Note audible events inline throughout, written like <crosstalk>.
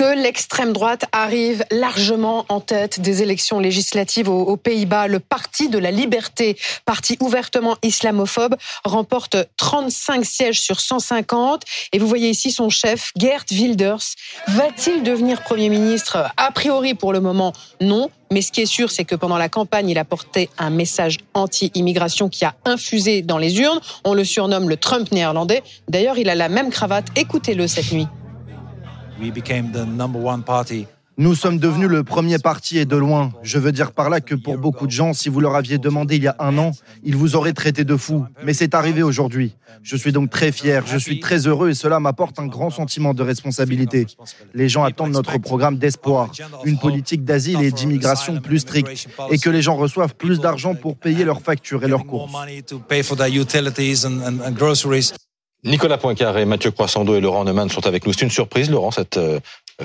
L'extrême droite arrive largement en tête des élections législatives aux, Pays-Bas. Le Parti de la Liberté, parti ouvertement islamophobe, remporte 35 sièges sur 150. Et vous voyez ici son chef, Geert Wilders. Va-t-il devenir Premier ministre? A priori, pour le moment, non. Mais ce qui est sûr, c'est que pendant la campagne, il a porté un message anti-immigration qui a infusé dans les urnes. On le surnomme le Trump néerlandais. D'ailleurs, il a la même cravate. Écoutez-le cette nuit. Nous sommes devenus le premier parti et de loin. Je veux dire par là que pour beaucoup de gens, si vous leur aviez demandé il y a un an, ils vous auraient traité de fou. Mais c'est arrivé aujourd'hui. Je suis donc très fier, je suis très heureux et cela m'apporte un grand sentiment de responsabilité. Les gens attendent notre programme d'espoir, une politique d'asile et d'immigration plus stricte et que les gens reçoivent plus d'argent pour payer leurs factures et leurs courses. Nicolas Poincaré, Mathieu Croissando et Laurent Neumann sont avec nous. C'est une surprise, Laurent, cette euh,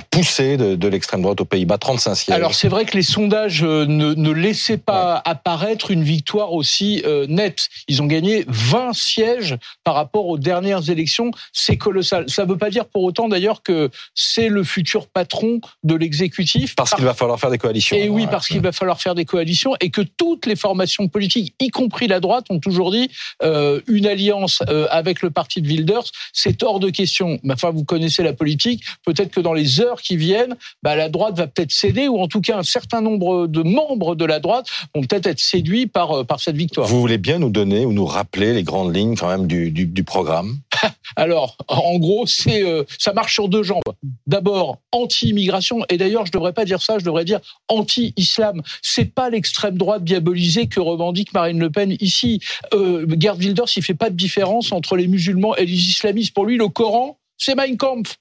poussée de, l'extrême droite aux Pays-Bas, 35 sièges. Alors c'est vrai que les sondages euh, ne, ne laissaient pas apparaître une victoire aussi euh, nette. Ils ont gagné 20 sièges par rapport aux dernières élections. C'est colossal. Ça ne veut pas dire pour autant d'ailleurs que c'est le futur patron de l'exécutif. Parce qu'il va falloir faire des coalitions. Et oui, parce qu'il va falloir faire des coalitions et que toutes les formations politiques, y compris la droite, ont toujours dit euh, une alliance euh, avec le parti de Wilders, c'est hors de question. Enfin, vous connaissez la politique. Peut-être que dans les heures qui viennent, bah, la droite va peut-être céder, ou en tout cas un certain nombre de membres de la droite vont peut-être être séduits par, euh, par cette victoire. Vous voulez bien nous donner ou nous rappeler les grandes lignes quand même du, du, du programme? <laughs> Alors, en gros, c'est euh, ça marche sur deux jambes. D'abord, anti-immigration, et d'ailleurs, je devrais pas dire ça, je devrais dire anti-islam. C'est pas l'extrême droite diabolisée que revendique Marine Le Pen ici. Euh, Gerd Wilders, il fait pas de différence entre les musulmans et les islamistes. Pour lui, le Coran, c'est Mein Kampf.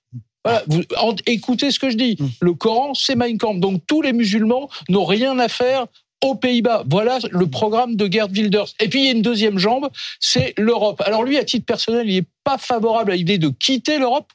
Voilà, vous, écoutez ce que je dis. Mm. Le Coran, c'est Mein Kampf. Donc tous les musulmans n'ont rien à faire aux Pays-Bas. Voilà le programme de Gerd Wilders. Et puis il y a une deuxième jambe, c'est l'Europe. Alors lui, à titre personnel, il n'est pas favorable à l'idée de quitter l'Europe,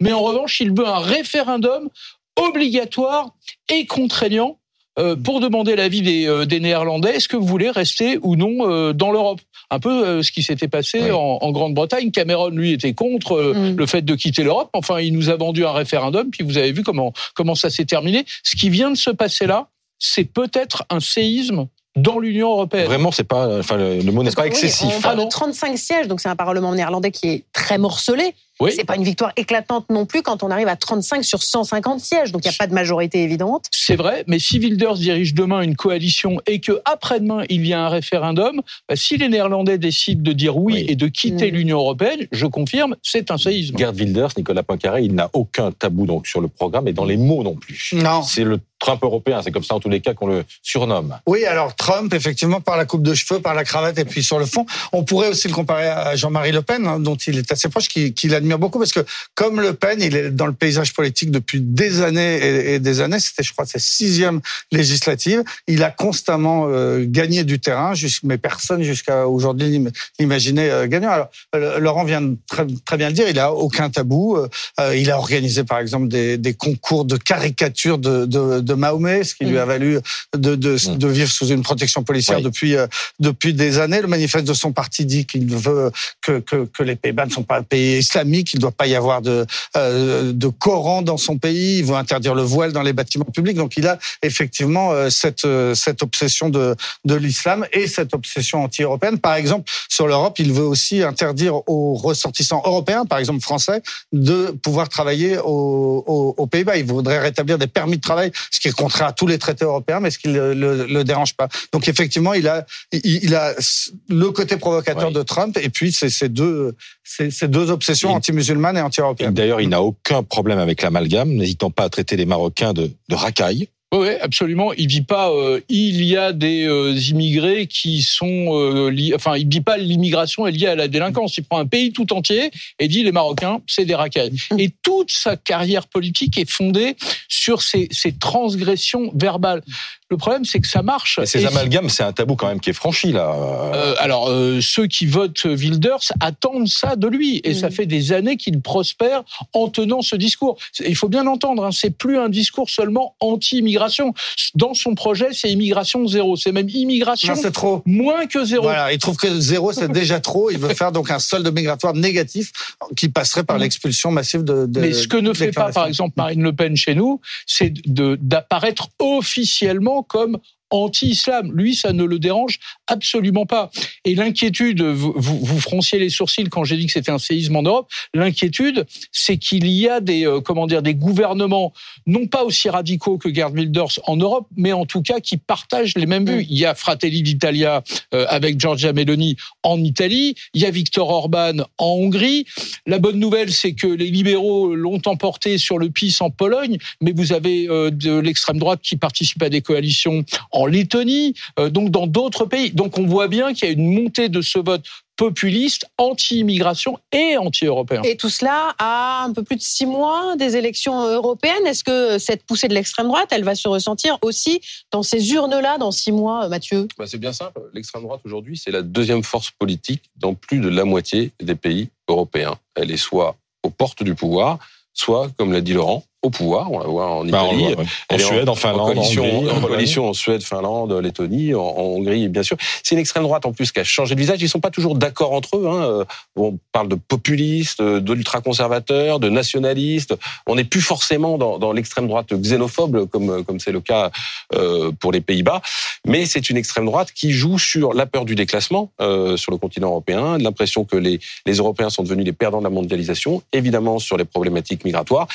mais en revanche, il veut un référendum obligatoire et contraignant euh, pour demander l'avis des, euh, des Néerlandais. Est-ce que vous voulez rester ou non euh, dans l'Europe? Un peu ce qui s'était passé en, en Grande-Bretagne. Cameron, lui, était contre mm. le fait de quitter l'Europe. Enfin, il nous a vendu un référendum, puis vous avez vu comment comment ça s'est terminé. Ce qui vient de se passer là, c'est peut-être un séisme dans l'Union européenne. Vraiment, c'est pas, enfin, le, mot n'est pas excessif. on parle de 35 sièges, donc c'est un parlement néerlandais qui est très morcelé. Oui. C'est pas une victoire éclatante non plus quand on arrive à 35 sur 150 sièges, donc il n'y a pas de majorité évidente. C'est vrai, mais si Wilders dirige demain une coalition et que après-demain il y a un référendum, bah, si les Néerlandais décident de dire oui, et de quitter mm. l'Union européenne, je confirme, c'est un séisme. Gerd Wilders, Nicolas Poincaré, il n'a aucun tabou donc sur le programme et dans les mots non plus. Non. C'est le Trump européen, c'est comme ça en tous les cas qu'on le surnomme. Oui, alors Trump, effectivement, par la coupe de cheveux, par la cravate et puis sur le fond, on pourrait aussi le comparer à Jean-Marie Le Pen, hein, dont il est assez proche, qui, qui admire beaucoup parce que comme Le Pen, il est dans le paysage politique depuis des années et, des années. C'était, je crois, sa sixième législative. Il a constamment euh, gagné du terrain, mais personne jusqu'à aujourd'hui l'imaginait euh, gagnant. Alors, euh, Laurent vient de très, bien le dire, il a aucun tabou. il a organisé, par exemple, des, concours de caricature de, Mahomet, ce qui lui a valu de, de, de vivre sous une protection policière depuis depuis des années. Le manifeste de son parti dit qu'il veut que, que, que les Pays-Bas ne sont pas un pays islamique, il ne doit pas y avoir de, euh, de Coran dans son pays, il veut interdire le voile dans les bâtiments publics. Donc il a effectivement euh, cette, euh, cette obsession de, de l'islam et cette obsession anti-européenne. Par exemple, sur l'Europe, il veut aussi interdire aux ressortissants européens, par exemple français, de pouvoir travailler aux, aux, Pays-Bas. Il voudrait rétablir des permis de travail, ce qui est contraire à tous les traités européens, mais ce qui ne le, le, dérange pas? Donc effectivement, il a, il, a le côté provocateur de Trump et puis c'est ces deux, ces, deux obsessions anti-musulmanes et anti-européennes. D'ailleurs, il n'a aucun problème avec l'amalgame, n'hésitant pas à traiter les Marocains de, de racailles. Oui, absolument. Il dit pas euh, il y a des euh, immigrés qui sont euh, enfin il dit pas l'immigration est liée à la délinquance. Il prend un pays tout entier et dit les Marocains c'est des racailles. Et toute sa carrière politique est fondée sur ces, ces transgressions verbales. Le problème, c'est que ça marche. Et ces Et- amalgames, c'est un tabou quand même qui est franchi là. Euh, alors, euh, ceux qui votent Wilders attendent ça de lui, et ça Mm. fait des années qu'il prospère en tenant ce discours. Il faut bien l'entendre, hein, c'est plus un discours seulement anti-immigration. Dans son projet, c'est immigration zéro, c'est même immigration Non, c'est trop. moins que zéro. Voilà, il trouve que zéro c'est <laughs> déjà trop. Il veut faire donc un solde migratoire négatif qui passerait par l'expulsion massive de. de Mais ce que ne fait pas, par exemple, Marine Le Pen chez nous, c'est d'apparaître officiellement comme anti-islam. Lui, ça ne le dérange absolument pas. Et l'inquiétude, vous, fronciez les sourcils quand j'ai dit que c'était un séisme en Europe. L'inquiétude, c'est qu'il y a des, euh, comment dire, des gouvernements non pas aussi radicaux que Gerd Wilders en Europe, mais en tout cas qui partagent les mêmes vues. Il y a Fratelli d'Italia euh, avec Giorgia Meloni en Italie. Il y a Viktor Orban en Hongrie. La bonne nouvelle, c'est que les libéraux l'ont emporté sur le PIS en Pologne, mais vous avez euh, de l'extrême droite qui participe à des coalitions en Lettonie, euh, donc dans d'autres pays. Donc on voit bien qu'il y a une montée de ce vote populiste, anti-immigration et anti-européen. Et tout cela à un peu plus de six mois des élections européennes. Est-ce que cette poussée de l'extrême droite, elle va se ressentir aussi dans ces urnes-là dans six mois, Mathieu? Bah, c'est bien simple. L'extrême droite aujourd'hui, c'est la deuxième force politique dans plus de la moitié des pays européens. Elle est soit aux portes du pouvoir, soit, comme l'a dit Laurent, au pouvoir. On la voit en Bah, Italie. voit, ouais. En Suède, en Finlande, en coalition, Hongrie, en en coalition en Suède, Finlande, Lettonie, en, en Hongrie, bien sûr. C'est une extrême droite en plus qui a changé de visage. Ils sont pas toujours d'accord entre eux. Hein. Euh, On parle de populistes, euh, d'ultra-conservateurs, de nationalistes. On n'est plus forcément dans, dans l'extrême droite xénophobe comme comme c'est le cas euh, pour les Pays-Bas. Mais c'est une extrême droite qui joue sur la peur du déclassement euh, sur le continent européen, l'impression que les, les Européens sont devenus les perdants de la mondialisation, évidemment sur les problématiques migratoires.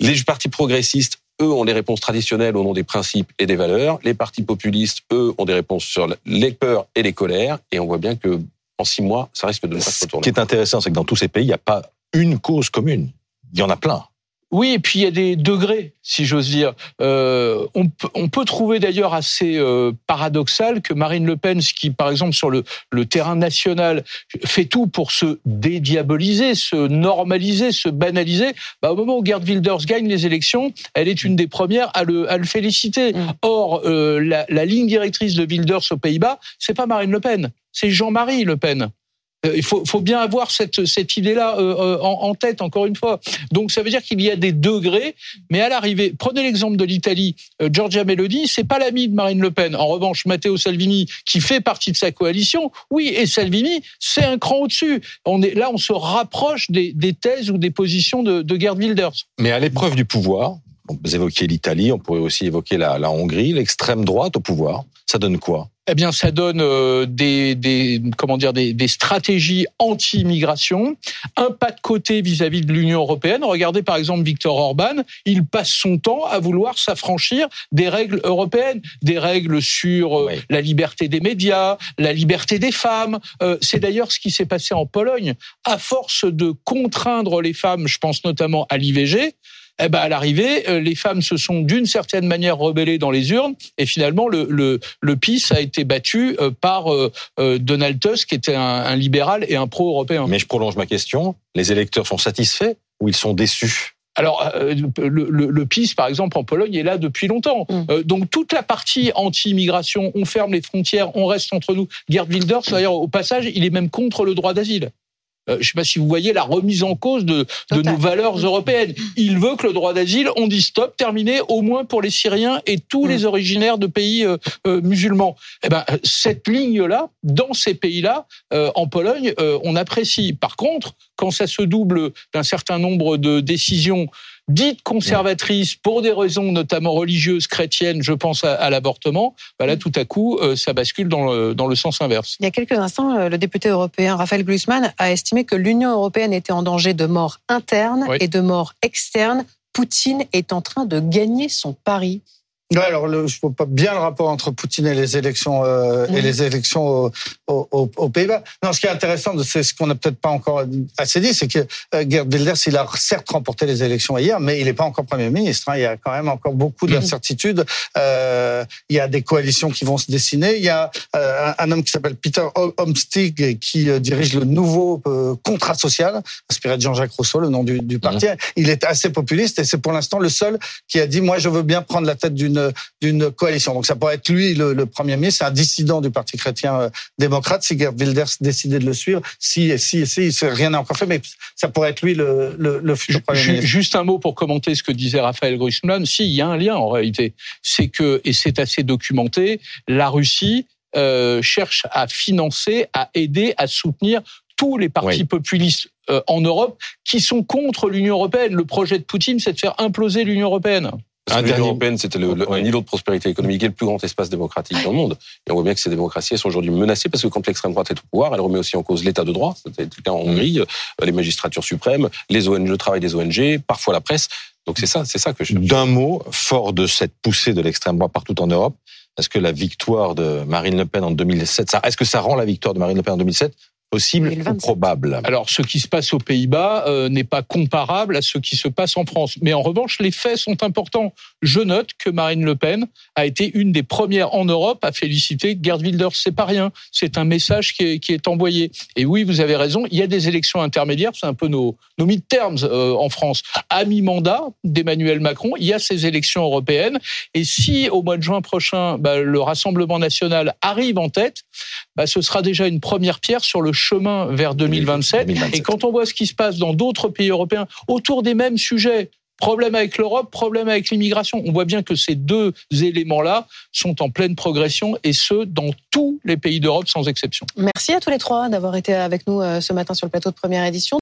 Les partis progressistes, eux, ont des réponses traditionnelles au nom des principes et des valeurs. Les partis populistes, eux, ont des réponses sur les peurs et les colères. Et on voit bien que en six mois, ça risque de ne pas se Ce retourner. qui est intéressant, c'est que dans tous ces pays, il n'y a pas une cause commune. Il y en a plein. Oui, et puis il y a des degrés, si j'ose dire. Euh, on, peut- on peut trouver d'ailleurs assez euh, paradoxal que Marine Le Pen, qui par exemple sur le, le terrain national fait tout pour se dédiaboliser, se normaliser, se banaliser, bah, au moment où Gerd Wilders gagne les élections, elle est une des premières à le, à le féliciter. Mm. Or, euh, la, la ligne directrice de Wilders aux Pays-Bas, c'est pas Marine Le Pen, c'est Jean-Marie Le Pen. Euh, Il faut, faut bien avoir cette, cette idée-là euh, euh, en, en tête, encore une fois. Donc ça veut dire qu'il y a des degrés, mais à l'arrivée, prenez l'exemple de l'Italie, Giorgia Meloni, c'est pas l'ami de Marine Le Pen. En revanche, Matteo Salvini, qui fait partie de sa coalition, oui, et Salvini, c'est un cran au-dessus. On est là, on se rapproche des, des thèses ou des positions de, de Gerd Wilders. Mais à l'épreuve du pouvoir, vous évoquiez l'Italie, on pourrait aussi évoquer la, la Hongrie, l'extrême droite au pouvoir. Ça donne quoi? Eh bien, ça donne euh, des, des comment dire des, des stratégies anti-immigration, un pas de côté vis-à-vis de l'Union européenne. Regardez par exemple Viktor Orban, il passe son temps à vouloir s'affranchir des règles européennes, des règles sur euh, Oui. la liberté des médias, la liberté des femmes. Euh, C'est d'ailleurs ce qui s'est passé en Pologne. À force de contraindre les femmes, je pense notamment à l'IVG, eh ben à l'arrivée, euh, les femmes se sont d'une certaine manière rebellées dans les urnes et finalement le, le, le PIS a été battu euh, par euh, Donald Tusk, qui était un, un libéral et un pro-européen. Mais je prolonge ma question. Les électeurs sont satisfaits ou ils sont déçus? Alors, euh, le, le, le PIS, par exemple, en Pologne, est là depuis longtemps. Mm. Euh, donc, toute la partie anti-immigration, on ferme les frontières, on reste entre nous. Gerd Wilders, d'ailleurs, au passage, il est même contre le droit d'asile. Euh, je ne sais pas si vous voyez la remise en cause de, nos valeurs européennes. Il veut que le droit d'asile, on dit stop, terminé, au moins pour les Syriens et tous Mm. les originaires de pays euh, euh, musulmans. Eh ben, cette ligne-là, dans ces pays-là, euh, en Pologne, on apprécie. Par contre, quand ça se double d'un certain nombre de décisions dites conservatrices pour des raisons notamment religieuses, chrétiennes, je pense à, à l'avortement, bah là tout à coup euh, ça bascule dans le, dans le sens inverse. Il y a quelques instants, euh, le député européen Raphaël Glucksmann a estimé que l'Union européenne était en danger de mort interne Oui. et de mort externe. Poutine est en train de gagner son pari. Ouais, alors le, je vois pas bien le rapport entre Poutine et les élections euh, et Mhm. les élections au- au- au- aux Pays-Bas. Non, ce qui est intéressant, c'est ce qu'on n'a peut-être pas encore assez dit, c'est que euh, Gerd Wilders, il a certes remporté les élections hier, mais il n'est pas encore premier ministre. hein. Il y a quand même encore beaucoup d'incertitudes. Euh, il y a des coalitions qui vont se dessiner. Il y a euh, un, un homme qui s'appelle Peter Omstig qui euh, dirige le nouveau euh, contrat social, inspiré de Jean-Jacques Rousseau, le nom du, du parti. Il est assez populiste et c'est pour l'instant le seul qui a dit moi je veux bien prendre la tête d'une d'une d'une coalition. Donc ça pourrait être lui le, le premier ministre, c'est un dissident du Parti chrétien euh, démocrate. Si Gerd Wilders décidait de le suivre, si si si, rien n'est encore fait, mais ça pourrait être lui le, le, le futur premier ministre. Juste un mot pour commenter ce que disait Raphaël Grossman. Si, il y a un lien en réalité. C'est que, et c'est assez documenté, la Russie euh, cherche à financer, à aider, à soutenir tous les partis populistes euh, en Europe qui sont contre l'Union européenne. Le projet de Poutine, c'est de faire imploser l'Union européenne. L'Union européenne, c'était le, le, îlot de prospérité économique et le plus grand espace démocratique dans le monde. Et on voit bien que ces démocraties sont aujourd'hui menacées parce que quand l'extrême droite est au pouvoir, elle remet aussi en cause l'état de droit. C'était le cas en Hongrie, euh, les magistratures suprêmes, les ONG, le travail des ONG, parfois la presse. Donc c'est ça, c'est ça que je. D'un mot, fort de cette poussée de l'extrême droite partout en Europe, est-ce que la victoire de Marine Le Pen en 2007, est-ce que ça rend la victoire de Marine Le Pen en 2007 possible ou probable Alors, ce qui se passe aux Pays-Bas euh, n'est pas comparable à ce qui se passe en France. Mais en revanche, les faits sont importants. Je note que Marine Le Pen a été une des premières en Europe à féliciter Gerd Wilders. C'est pas rien. C'est un message qui est, qui est, envoyé. Et oui, vous avez raison. Il y a des élections intermédiaires. C'est un peu nos, nos mid-terms euh, en France. À mi-mandat d'Emmanuel Macron, il y a ces élections européennes. Et si au mois de juin prochain, bah, le Rassemblement national arrive en tête, bah, ce sera déjà une première pierre sur le chemin vers 2027. 2027. Et quand on voit ce qui se passe dans d'autres pays européens autour des mêmes sujets, problème avec l'Europe, problème avec l'immigration, on voit bien que ces deux éléments-là sont en pleine progression et ce, dans tous les pays d'Europe sans exception. Merci à tous les trois d'avoir été avec nous euh, ce matin sur le plateau de première édition.